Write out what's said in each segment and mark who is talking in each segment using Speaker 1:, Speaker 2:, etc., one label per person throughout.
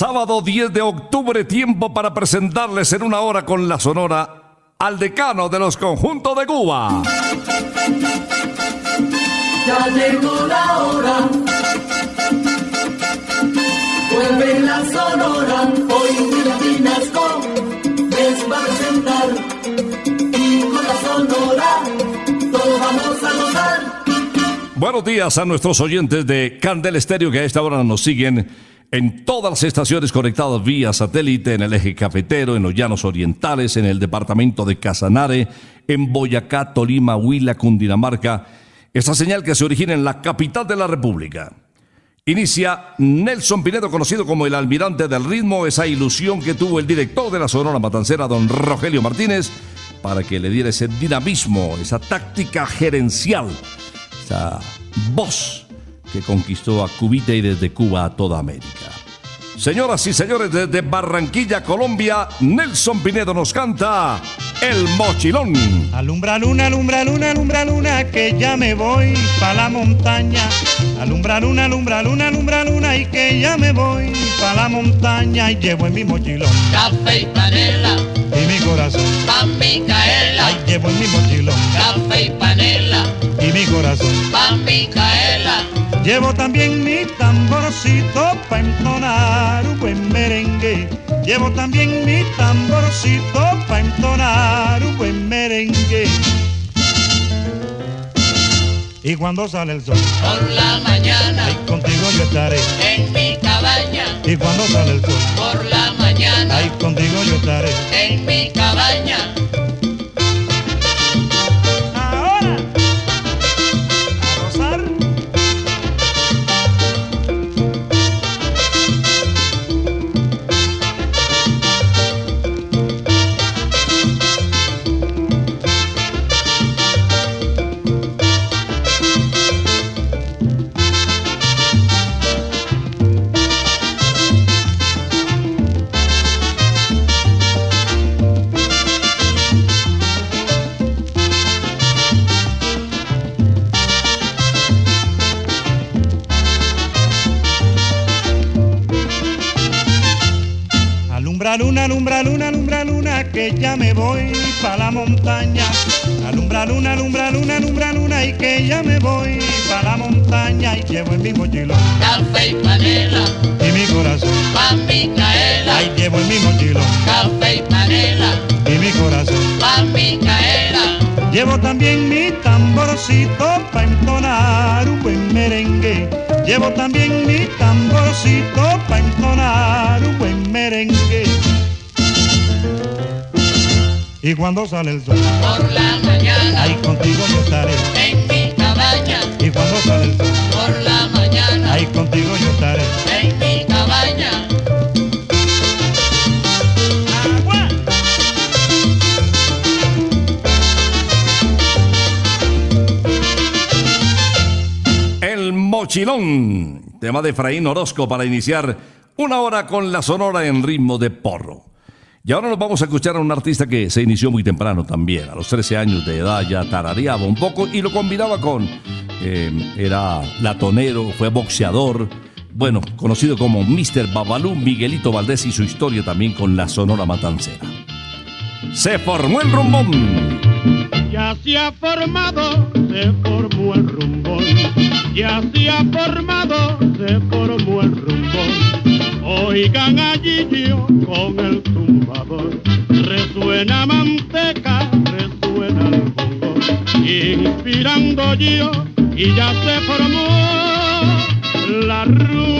Speaker 1: Sábado 10 de octubre, tiempo para presentarles en una hora con la Sonora al decano de los conjuntos de Cuba.
Speaker 2: Ya llegó la hora. Vuelve la sonora. Hoy
Speaker 1: Buenos días a nuestros oyentes de Candel Estéreo que a esta hora nos siguen en todas las estaciones conectadas vía satélite, en el eje cafetero, en los llanos orientales, en el departamento de Casanare, en Boyacá, Tolima, Huila, Cundinamarca. Esta señal que se origina en la capital de la República. Inicia Nelson Pinedo, conocido como el almirante del ritmo, esa ilusión que tuvo el director de la Sonora Matancera, don Rogelio Martínez, para que le diera ese dinamismo, esa táctica gerencial, esa voz que conquistó a Cubita y desde Cuba a toda América. Señoras y señores, desde Barranquilla, Colombia, Nelson Pinedo nos canta El Mochilón.
Speaker 3: Alumbra luna, alumbra luna, alumbra luna, que ya me voy pa' la montaña. Alumbra luna, alumbra luna, alumbra luna, y que ya me voy pa' la montaña. Y llevo en mi mochilón
Speaker 4: Café y panela,
Speaker 3: y mi corazón.
Speaker 4: pa' Micaela.
Speaker 3: Ay, llevo en mi mochilón
Speaker 4: Café y panela,
Speaker 3: y mi corazón.
Speaker 4: pa' Micaela.
Speaker 5: Llevo también mi tamborcito para entonar un buen merengue. Llevo también mi tamborcito para entonar un buen merengue. Y cuando sale el sol,
Speaker 4: Por la mañana
Speaker 5: ahí contigo yo estaré.
Speaker 4: en mi cabaña.
Speaker 5: Y cuando sale el sol,
Speaker 4: Por la mañana
Speaker 5: ahí contigo yo estaré.
Speaker 4: en mi cabaña.
Speaker 5: Que ya me voy pa' la montaña. Alumbra luna, alumbra luna, alumbra luna, y que ya me voy pa' la montaña. Y llevo en mi mochilón
Speaker 4: Café y panela,
Speaker 5: y mi corazón.
Speaker 4: pa' Micaela.
Speaker 5: Ahí llevo en mi mochilón
Speaker 4: Café y panela,
Speaker 5: y mi corazón.
Speaker 4: pa' Micaela.
Speaker 5: Llevo también mi tamborcito pa' entonar un buen merengue. Llevo también mi tamborcito pa' entonar un buen merengue. Y cuando sale el sol,
Speaker 4: Por la mañana
Speaker 5: ahí contigo yo estaré.
Speaker 4: en mi cabaña.
Speaker 5: Y cuando sale el sol,
Speaker 4: Por la mañana
Speaker 5: ahí contigo yo estaré.
Speaker 4: en mi cabaña.
Speaker 5: Agua.
Speaker 1: El Mochilón, tema de Efraín Orozco para iniciar una hora con la sonora en ritmo de porro. Y ahora nos vamos a escuchar a un artista que se inició muy temprano también, a los 13 años de edad ya tarareaba un poco y lo combinaba con, eh, era latonero, fue boxeador, bueno, conocido como Mr. Babalú, Miguelito Valdés y su historia también con la Sonora Matancera. Se formó el rumbón.
Speaker 5: Ya se ha formado, se formó el rumbón. Ya se ha formado, se formó el. Oigan allí con el tumbador. Resuena manteca, resuena el bongo. Inspirando yo y ya se formó la rumba.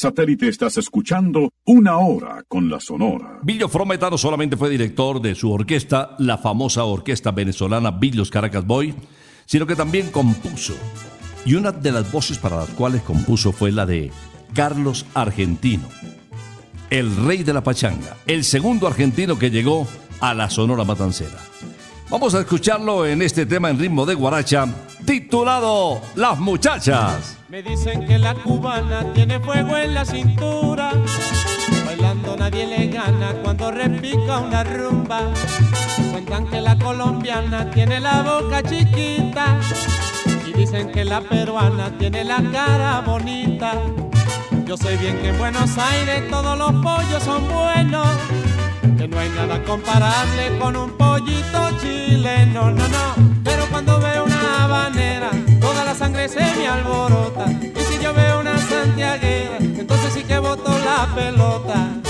Speaker 6: Satélite estás escuchando una hora con la Sonora.
Speaker 1: Billo Frometa no solamente fue director de su orquesta, la famosa orquesta venezolana Billos Caracas Boy, sino que también compuso. Y una de las voces para las cuales compuso fue la de Carlos Argentino, el rey de la pachanga, el segundo argentino que llegó a la Sonora Matancera. Vamos a escucharlo en este tema en ritmo de guaracha, titulado Las muchachas.
Speaker 7: Me dicen que la cubana tiene fuego en la cintura. Bailando nadie le gana cuando repica una rumba. Cuentan que la colombiana tiene la boca chiquita. Y dicen que la peruana tiene la cara bonita. Yo sé bien que en Buenos Aires todos los pollos son buenos. Que no hay nada comparable con un pollito chileno, no, no. Pero cuando veo una habanera, toda la sangre se me alborota. Y si yo veo una santiaguera, entonces sí que boto la pelota.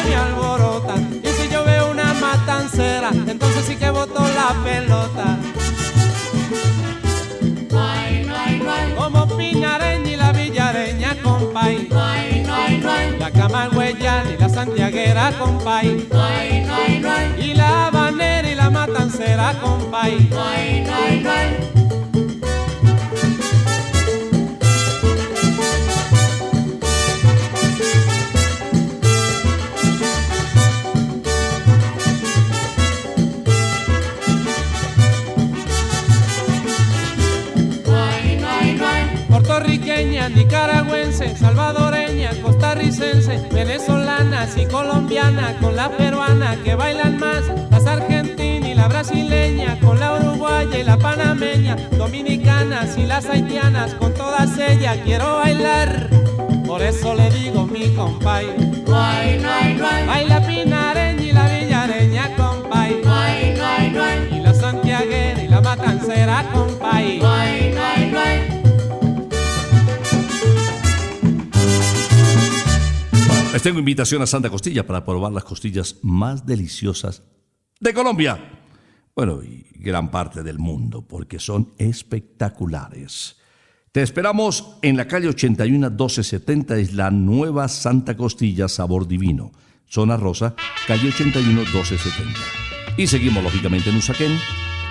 Speaker 7: la pelota.
Speaker 4: No no
Speaker 7: Como Pinareña y la Villareña, compay. La Camagüeyana y la Santiaguera, compay. Y la habanera y la matancera, compay. Nicaragüense, salvadoreña, costarricense, venezolanas y colombiana, con la peruana que bailan más, las argentinas y la brasileña, con la uruguaya y la panameña, dominicanas y las haitianas, con todas ellas quiero bailar. Por eso le digo mi compay,
Speaker 4: hay, no hay,
Speaker 7: baila pinareña y la villareña, compay, y la santiaguera y la matancera, compay.
Speaker 1: Les tengo invitación a Santa Costilla para probar las costillas más deliciosas de Colombia. Bueno, y gran parte del mundo, porque son espectaculares. Te esperamos en la calle 81 1270, es la nueva Santa Costilla Sabor Divino. Zona Rosa, calle 81 1270. Y seguimos lógicamente en Usaquén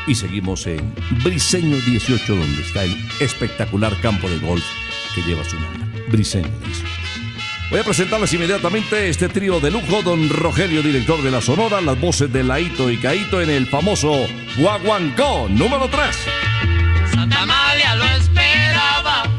Speaker 1: y seguimos en Briseño 18, donde está el espectacular campo de golf que lleva su nombre. Briseño 18. Voy a presentarles inmediatamente este trío de lujo, don Rogelio, director de la Sonora, las voces de Laito y Caito en el famoso Guaguancó número 3.
Speaker 4: Santa Amalia lo esperaba.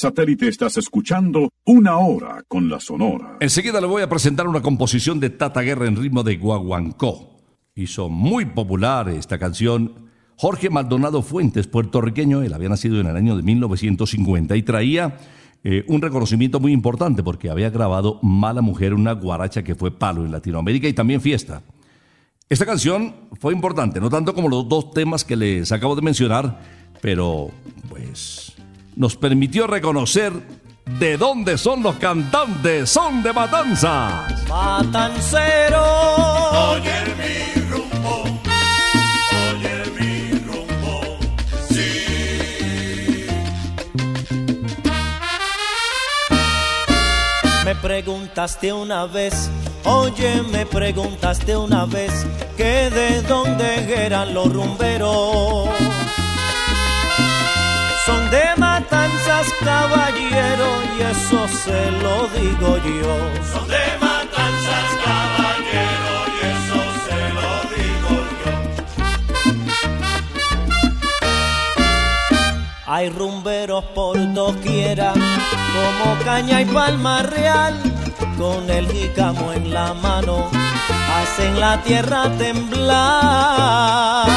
Speaker 6: Satélite estás escuchando Una Hora con la Sonora.
Speaker 1: Enseguida le voy a presentar una composición de Tata Guerra en ritmo de guaguancó. Hizo muy popular esta canción Jorge Maldonado Fuentes, puertorriqueño, él había nacido en el año de 1950 y traía eh, un reconocimiento muy importante porque había grabado Mala Mujer, una guaracha que fue palo en Latinoamérica y también fiesta. Esta canción fue importante, no tanto como los dos temas que les acabo de mencionar, pero pues nos permitió reconocer de dónde son los cantantes, son de Matanzas.
Speaker 8: Matancero.
Speaker 4: Oye mi rumbo, oye mi rumbo, sí.
Speaker 8: Me preguntaste una vez, oye, me preguntaste una vez que de dónde eran los rumberos. Son de matanzas, caballero, y eso se lo digo yo.
Speaker 4: Son de matanzas, caballero, y eso se lo digo yo.
Speaker 8: Hay rumberos por doquiera, como caña y palma real, con el jícamo en la mano, hacen la tierra temblar.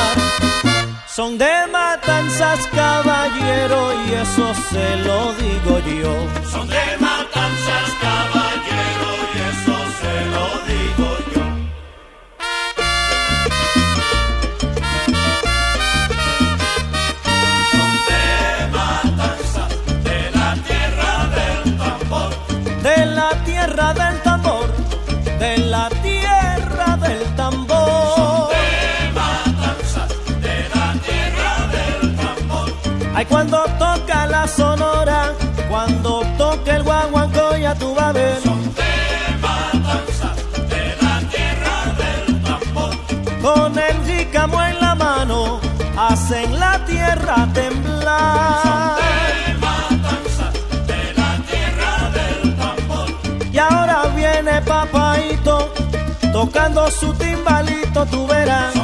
Speaker 8: Son de matanzas, caballero, y eso se lo digo yo.
Speaker 4: Tierra
Speaker 8: temblar.
Speaker 4: De matanzas, de la tierra del tambor.
Speaker 8: Y ahora viene papaito, tocando su timbalito, tú verás.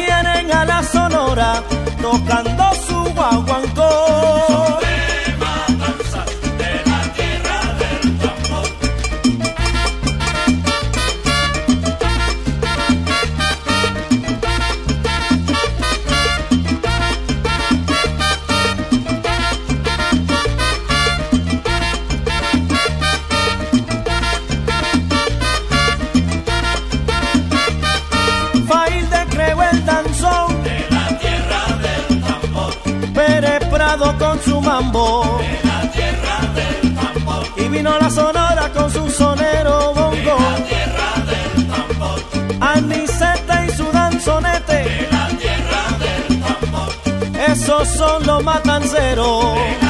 Speaker 8: Tienen a la sonora tocando su vino la sonora con su sonero bongo. De la tierra del tambor. Anicete y su danzonete. De la tierra del tambor. Esos son los matanceros.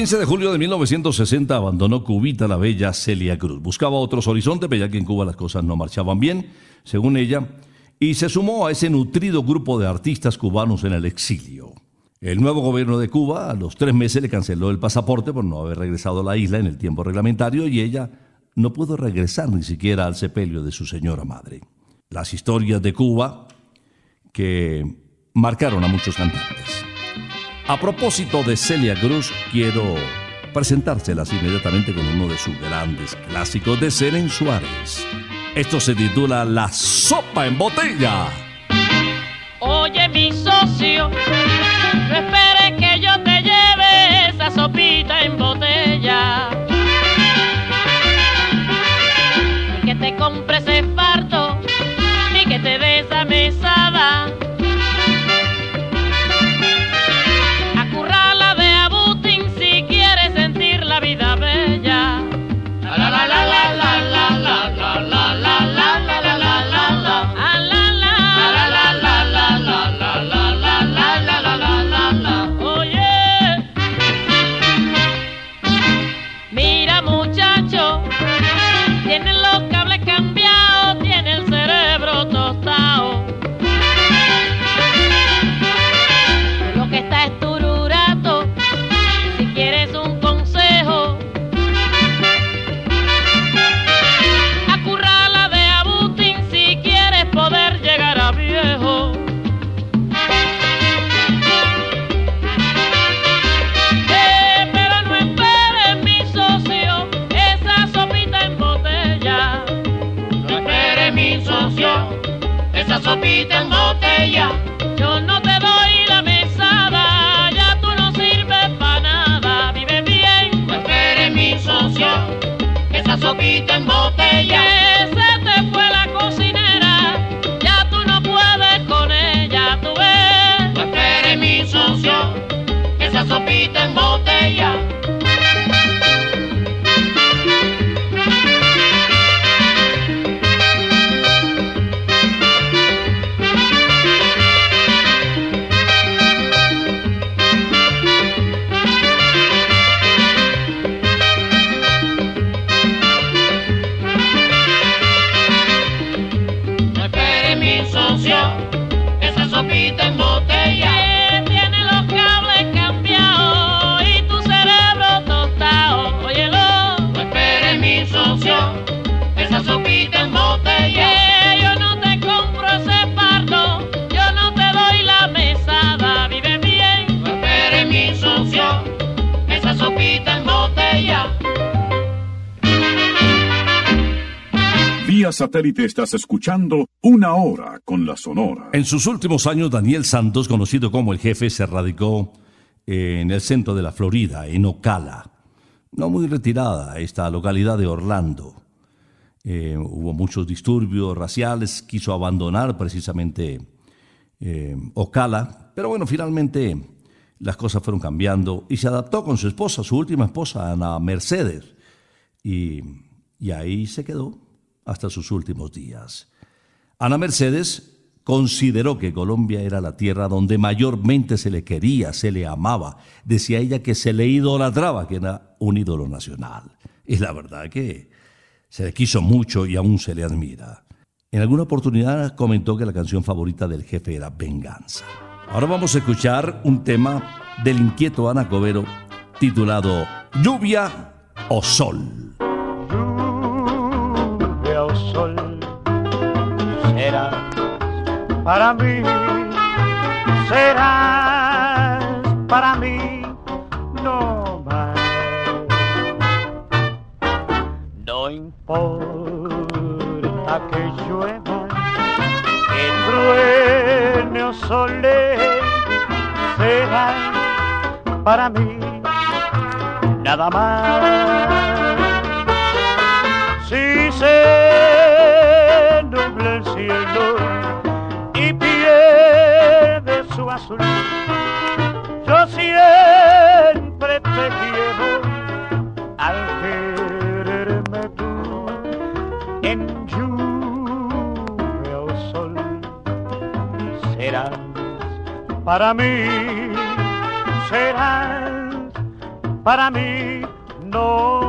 Speaker 1: 15 de julio de 1960 abandonó Cubita la bella Celia Cruz. Buscaba otros horizontes, veía que en Cuba las cosas no marchaban bien, según ella, y se sumó a ese nutrido grupo de artistas cubanos en el exilio. El nuevo gobierno de Cuba a los tres meses le canceló el pasaporte por no haber regresado a la isla en el tiempo reglamentario y ella no pudo regresar ni siquiera al sepelio de su señora madre. Las historias de Cuba que marcaron a muchos cantantes. A propósito de Celia Cruz, quiero presentárselas inmediatamente con uno de sus grandes clásicos de Seren Suárez. Esto se titula La sopa en botella.
Speaker 9: Oye, mi socio, no esperes que yo te lleve esa sopita
Speaker 6: satélite estás escuchando Una Hora con la Sonora.
Speaker 1: En sus últimos años, Daniel Santos, conocido como el jefe, se radicó en el centro de la Florida, en Ocala, no muy retirada, esta localidad de Orlando. Eh, hubo muchos disturbios raciales, quiso abandonar precisamente eh, Ocala, pero bueno, finalmente las cosas fueron cambiando y se adaptó con su esposa, su última esposa, Ana Mercedes, y, y ahí se quedó hasta sus últimos días. Ana Mercedes consideró que Colombia era la tierra donde mayormente se le quería, se le amaba. Decía ella que se le idolatraba, que era un ídolo nacional. Y la verdad que se le quiso mucho y aún se le admira. En alguna oportunidad comentó que la canción favorita del jefe era Venganza. Ahora vamos a escuchar un tema del inquieto Ana Covero titulado Lluvia o Sol.
Speaker 3: Para mí, serás para mí no más. No importa que llueva, que truene o sole, serás para mí nada más. Para mí serás para mí no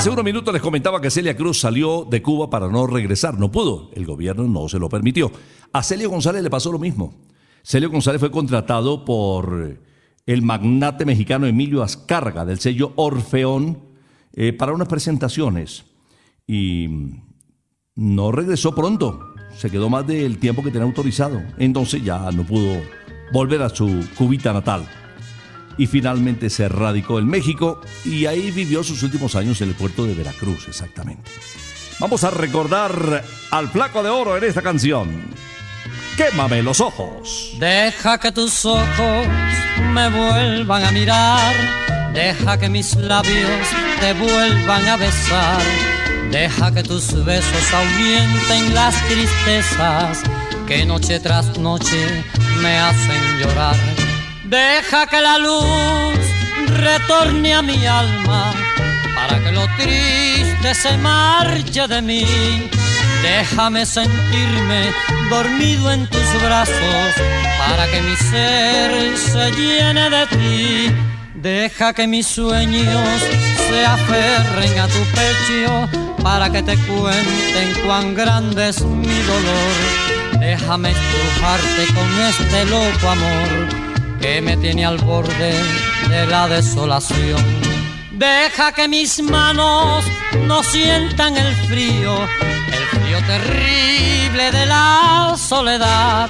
Speaker 1: Hace unos minutos les comentaba que Celia Cruz salió de Cuba para no regresar. No pudo. El gobierno no se lo permitió. A Celio González le pasó lo mismo. Celio González fue contratado por el magnate mexicano Emilio Azcárraga del sello Orfeón eh, para unas presentaciones. Y no regresó pronto. Se quedó más del tiempo que tenía autorizado. Entonces ya no pudo volver a su cubita natal y finalmente se radicó en México y ahí vivió sus últimos años en el puerto de Veracruz, exactamente. Vamos a recordar al flaco de oro en esta canción. Quémame los ojos.
Speaker 10: Deja que tus ojos me vuelvan a mirar, deja que mis labios te vuelvan a besar, deja que tus besos ahuyenten las tristezas que noche tras noche me hacen llorar. Deja que la luz retorne a mi alma para que lo triste se marche de mí. Déjame sentirme dormido en tus brazos para que mi ser se llene de ti. Deja que mis sueños se aferren a tu pecho para que te cuenten cuán grande es mi dolor. Déjame estrujarte con este loco amor que me tiene al borde de la desolación. Deja que mis manos no sientan el frío, el frío terrible de la soledad.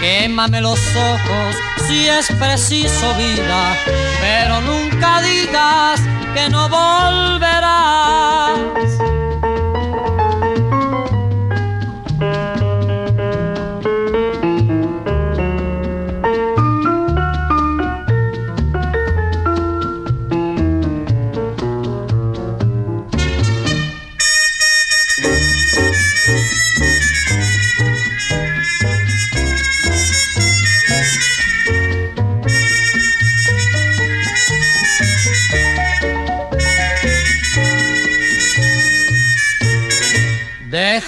Speaker 10: Quémame los ojos si es preciso vida, pero nunca digas que no volverás.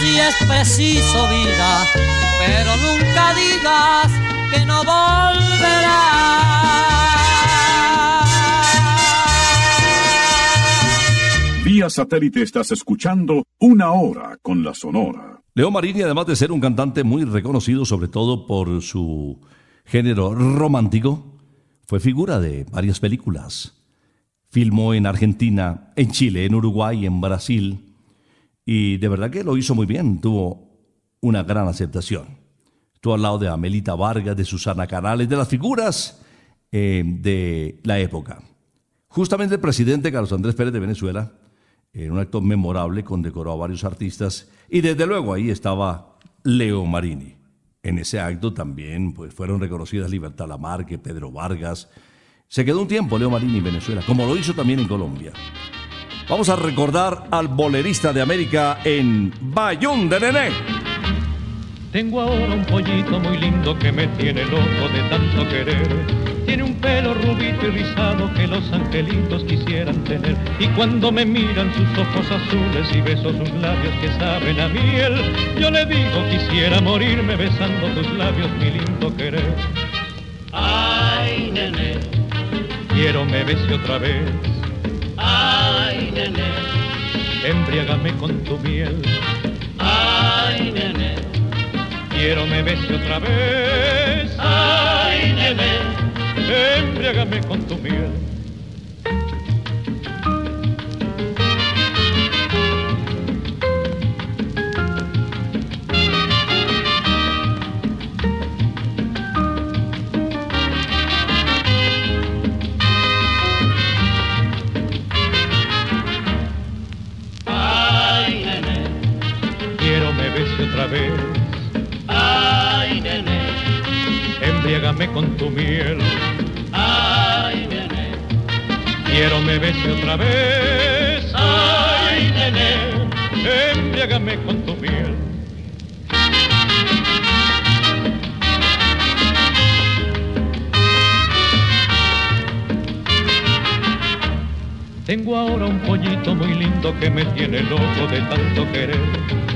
Speaker 10: si es preciso vida, pero nunca digas que no volverás.
Speaker 6: Vía satélite estás escuchando Una Hora con la Sonora.
Speaker 1: Leo Marini, además de ser un cantante muy reconocido, sobre todo por su género romántico, fue figura de varias películas. Filmó en Argentina, en Chile, en Uruguay, en Brasil, y de verdad que lo hizo muy bien, tuvo una gran aceptación. Estuvo al lado de Amelita Vargas, de Susana Canales, de las figuras eh, de la época. Justamente el presidente Carlos Andrés Pérez de Venezuela, en un acto memorable, condecoró a varios artistas y desde luego ahí estaba Leo Marini. En ese acto también pues, fueron reconocidas Libertad Lamarque, Pedro Vargas. Se quedó un tiempo Leo Marini en Venezuela, como lo hizo también en Colombia. Vamos a recordar al bolerista de América en Bayón de Nené.
Speaker 11: Tengo ahora un pollito muy lindo que me tiene loco de tanto querer. Tiene un pelo rubito y rizado que los angelitos quisieran tener. Y cuando me miran sus ojos azules y beso sus labios que saben a miel, yo le digo quisiera morirme besando tus labios, mi lindo querer.
Speaker 4: Ay, nene,
Speaker 11: Quiero me bese otra vez,
Speaker 4: ay, nene,
Speaker 11: embriágame con tu miel.
Speaker 4: ay, nene,
Speaker 11: Quiero me bese otra vez,
Speaker 4: ay, nene,
Speaker 11: embriágame con tu miel.
Speaker 4: Ay, nene,
Speaker 11: embriágame con tu miel.
Speaker 4: ay, nene,
Speaker 11: Quiero me bese otra vez,
Speaker 4: ay, nene,
Speaker 11: embriágame con tu miel. Tengo ahora un pollito muy lindo que me tiene loco de tanto querer.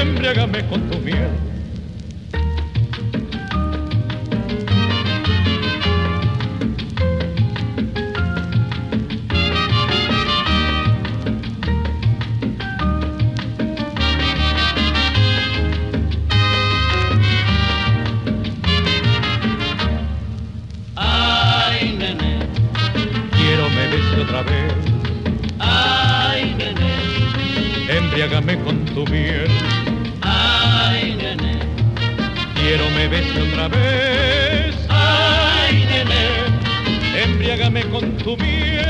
Speaker 11: embriágame con tu miel.
Speaker 4: ay, nene,
Speaker 11: Quiero me bese otra vez,
Speaker 4: ay, nene,
Speaker 11: embriágame con tu miel. Quiero me bese otra vez,
Speaker 4: ay, nene,
Speaker 11: embriágame con tu miel.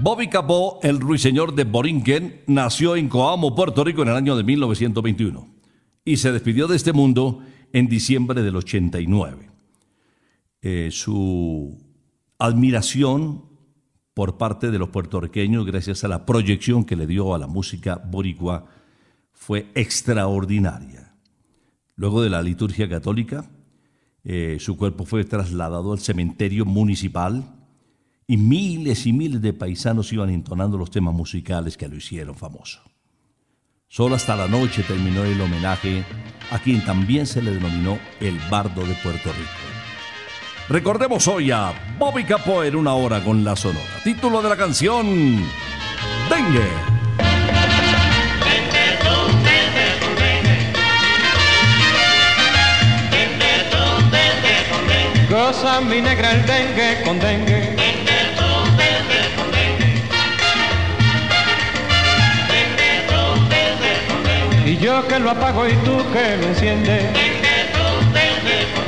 Speaker 1: Bobby Capó, el ruiseñor de Borinquen, nació en Coamo, Puerto Rico, en el año de 1921 y se despidió de este mundo en diciembre del 89. Eh, su admiración por parte de los puertorriqueños, gracias a la proyección que le dio a la música boricua, fue extraordinaria. Luego de la liturgia católica, eh, su cuerpo fue trasladado al cementerio municipal y miles y miles de paisanos iban entonando los temas musicales que lo hicieron famoso. Solo hasta la noche terminó el homenaje a quien también se le denominó el Bardo de Puerto Rico. Recordemos hoy a Bobby Capó en una hora con la sonora. Título de la canción: Dengue.
Speaker 7: Goza mi negra el dengue con dengue.
Speaker 4: dengue dengue con dengue, dengue dengue con dengue,
Speaker 7: Y yo que lo apago y tú que lo enciendes.
Speaker 4: dengue tú, dengue con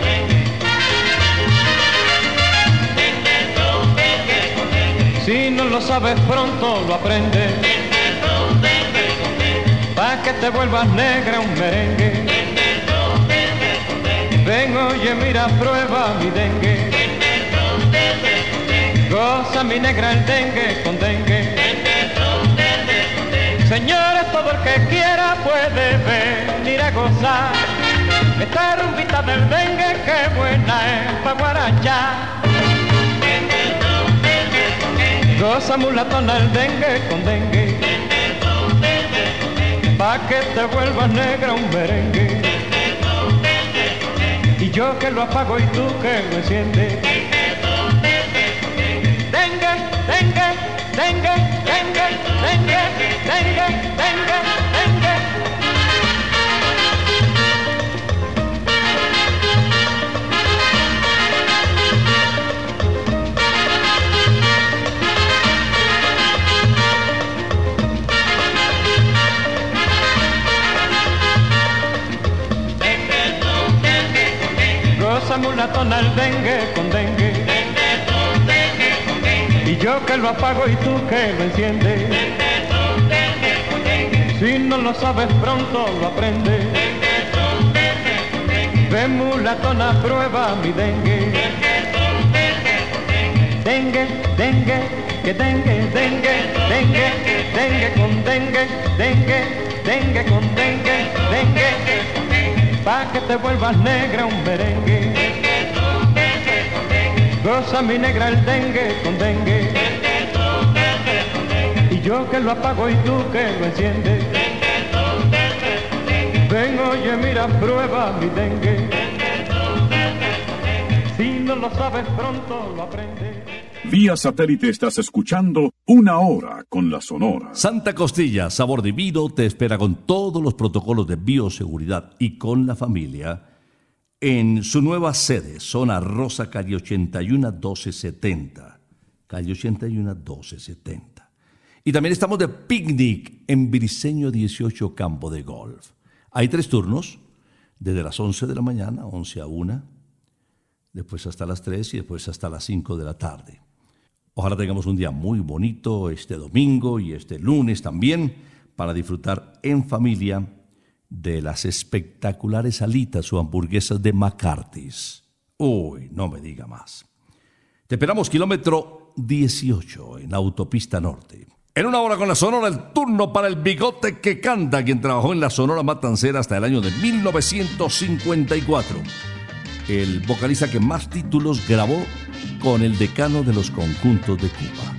Speaker 4: dengue,
Speaker 12: Si no lo sabes pronto lo aprendes. Pa' que te vuelvas negra un merengue. Ven, oye, mira, prueba mi dengue. Goza mi negra el dengue con dengue. Señores, todo el que quiera puede venir a gozar. Esta rumbita del dengue, qué buena es pa' guarachar. Goza mulatona el dengue con dengue. Pa' que te vuelvas negra un merengue. Yo que lo apago y tú que lo enciendes. Dengue, dengue, dengue, dengue, dengue, dengue, Goza mulatona el dengue con dengue. Y yo que lo apago y tú que lo enciendes. Si no lo sabes pronto lo aprendes. Ven mulatona, prueba mi dengue. Dengue, dengue, que dengue, dengue, dengue, dengue con dengue, dengue, dengue con dengue, dengue. Pa' que te vuelvas negra un merengue. Goza mi negra el dengue con dengue. Y yo que lo apago y tú que lo enciendes. Ven, oye, mira, prueba mi dengue. Si no lo sabes pronto lo aprendes.
Speaker 6: Vía satélite estás escuchando Una Hora con la Sonora.
Speaker 1: Santa Costilla, sabor divino, te espera con todos los protocolos de bioseguridad y con la familia en su nueva sede, zona Rosa, calle 81 1270. Calle 81 1270. Y también estamos de picnic en Briseño 18 Campo de Golf. Hay tres turnos, desde las 11 de la mañana, 11 a 1, después hasta las 3 y después hasta las 5 de la tarde. Ojalá tengamos un día muy bonito este domingo y este lunes también para disfrutar en familia de las espectaculares alitas o hamburguesas de McCarthy's. Uy, no me diga más. Te esperamos kilómetro 18 en Autopista Norte. En una hora con la Sonora, el turno para el bigote que canta, quien trabajó en la Sonora Matancera hasta el año de 1954. El vocalista que más títulos grabó con el decano de los conjuntos de Cuba.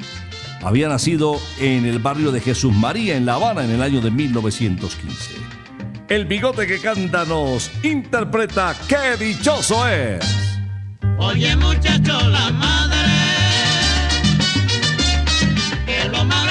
Speaker 1: Había nacido en el barrio de Jesús María, en La Habana, en el año de 1915. El bigote que canta nos interpreta ¡Qué dichoso es!
Speaker 13: Oye muchacho, la madre, que lo más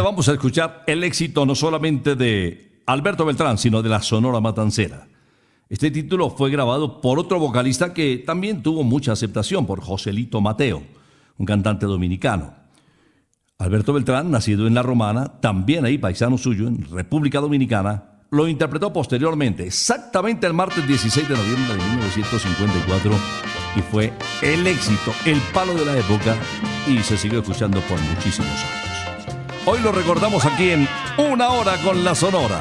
Speaker 1: Vamos a escuchar el éxito no solamente de Alberto Beltrán, sino de la Sonora Matancera. Este título fue grabado por otro vocalista que también tuvo mucha aceptación, por Joselito Mateo, un cantante dominicano. Alberto Beltrán, nacido en La Romana, también ahí paisano suyo, en República Dominicana, lo interpretó posteriormente, exactamente el martes 16 de noviembre de 1954, y fue el éxito, el palo de la época, y se siguió escuchando por muchísimos años. Hoy lo recordamos aquí en Una Hora con la Sonora.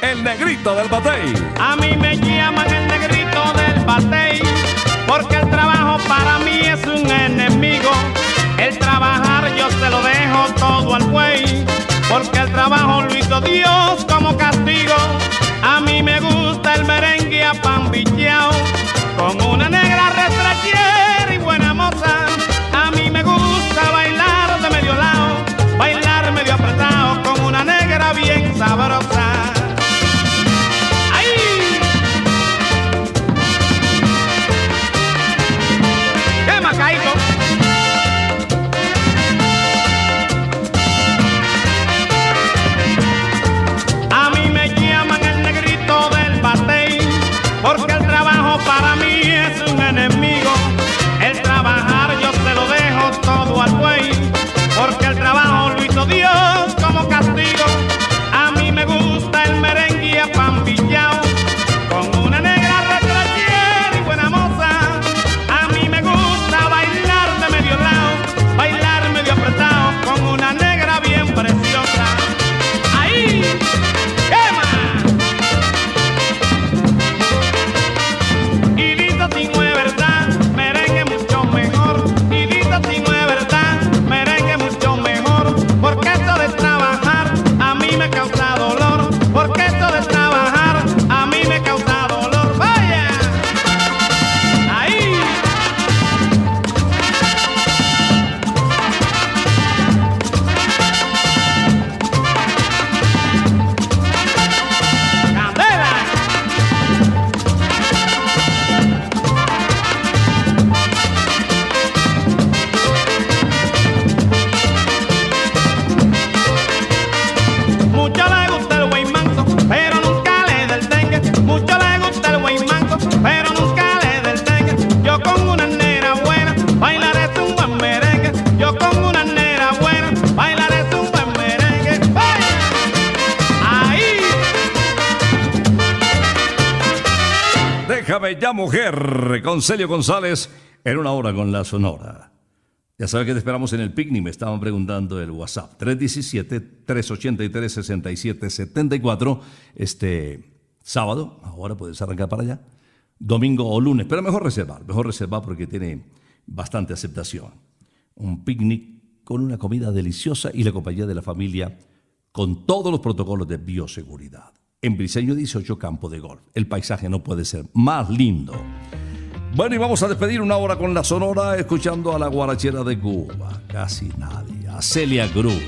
Speaker 1: El negrito del batey.
Speaker 14: A mí me llaman el negrito del batey, porque el trabajo para mí es un enemigo. El trabajar yo se lo dejo todo al buey, porque el trabajo lo hizo Dios como castigo. A mí me gusta el merengue a pan
Speaker 1: Celio González, en una hora con la Sonora. Ya sabes que te esperamos en el picnic, me estaban preguntando el WhatsApp. 317-383-6774. Este sábado, ahora puedes arrancar para allá. Domingo o lunes, pero mejor reservar, mejor reservar porque tiene bastante aceptación. Un picnic con una comida deliciosa y la compañía de la familia con todos los protocolos de bioseguridad. En Briseño 18, campo de golf. El paisaje no puede ser más lindo. Bueno, y vamos a despedir una hora con la Sonora escuchando a la guarachera de Cuba. Casi nadie. A Celia Cruz.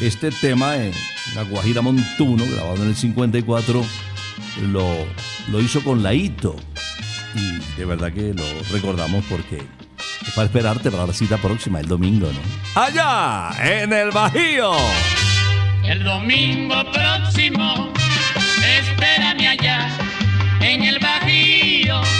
Speaker 1: Este tema en La Guajira Montuno, grabado en el 54, lo, lo hizo con Laito. Y de verdad que lo recordamos porque es para esperarte para la cita próxima, el domingo, ¿no? Allá, en el Bajío.
Speaker 9: El domingo próximo, espérame allá en el Bajío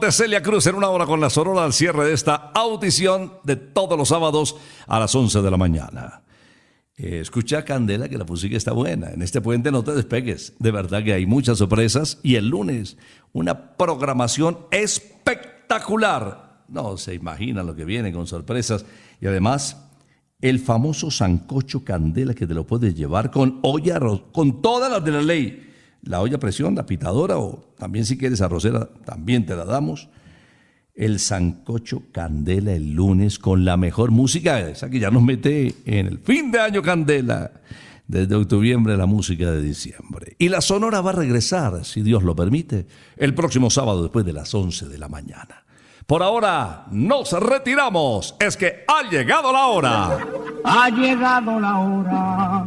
Speaker 1: De Celia Cruz en una hora con la Sonora al cierre de esta audición de todos los sábados a las 11 de la mañana. Eh, escucha Candela que la música está buena. En este puente no te despegues. De verdad que hay muchas sorpresas. Y el lunes, una programación espectacular. No se imagina lo que viene con sorpresas. Y además, el famoso sancocho Candela que te lo puedes llevar con olla, con todas las de la ley. La olla presión, la pitadora o también si quieres arrocera, también te la damos el Sancocho Candela el lunes con la mejor música, esa que ya nos mete en el fin de año Candela, desde octubre la música de diciembre. Y la Sonora va a regresar, si Dios lo permite, el próximo sábado después de las 11 de la mañana. Por ahora nos retiramos, es que ha llegado la hora.
Speaker 15: Ha llegado la hora.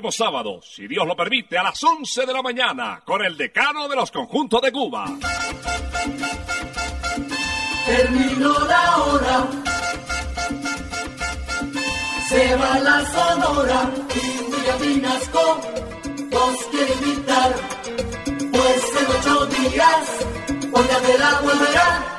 Speaker 16: Próximo sábado, si Dios lo permite, a las 11 de la mañana, con el decano de los conjuntos de Cuba.
Speaker 2: terminó la hora. Se va la sonora y William Vinasco nos quiere invitar. Pues en ocho días, porque de la vuelta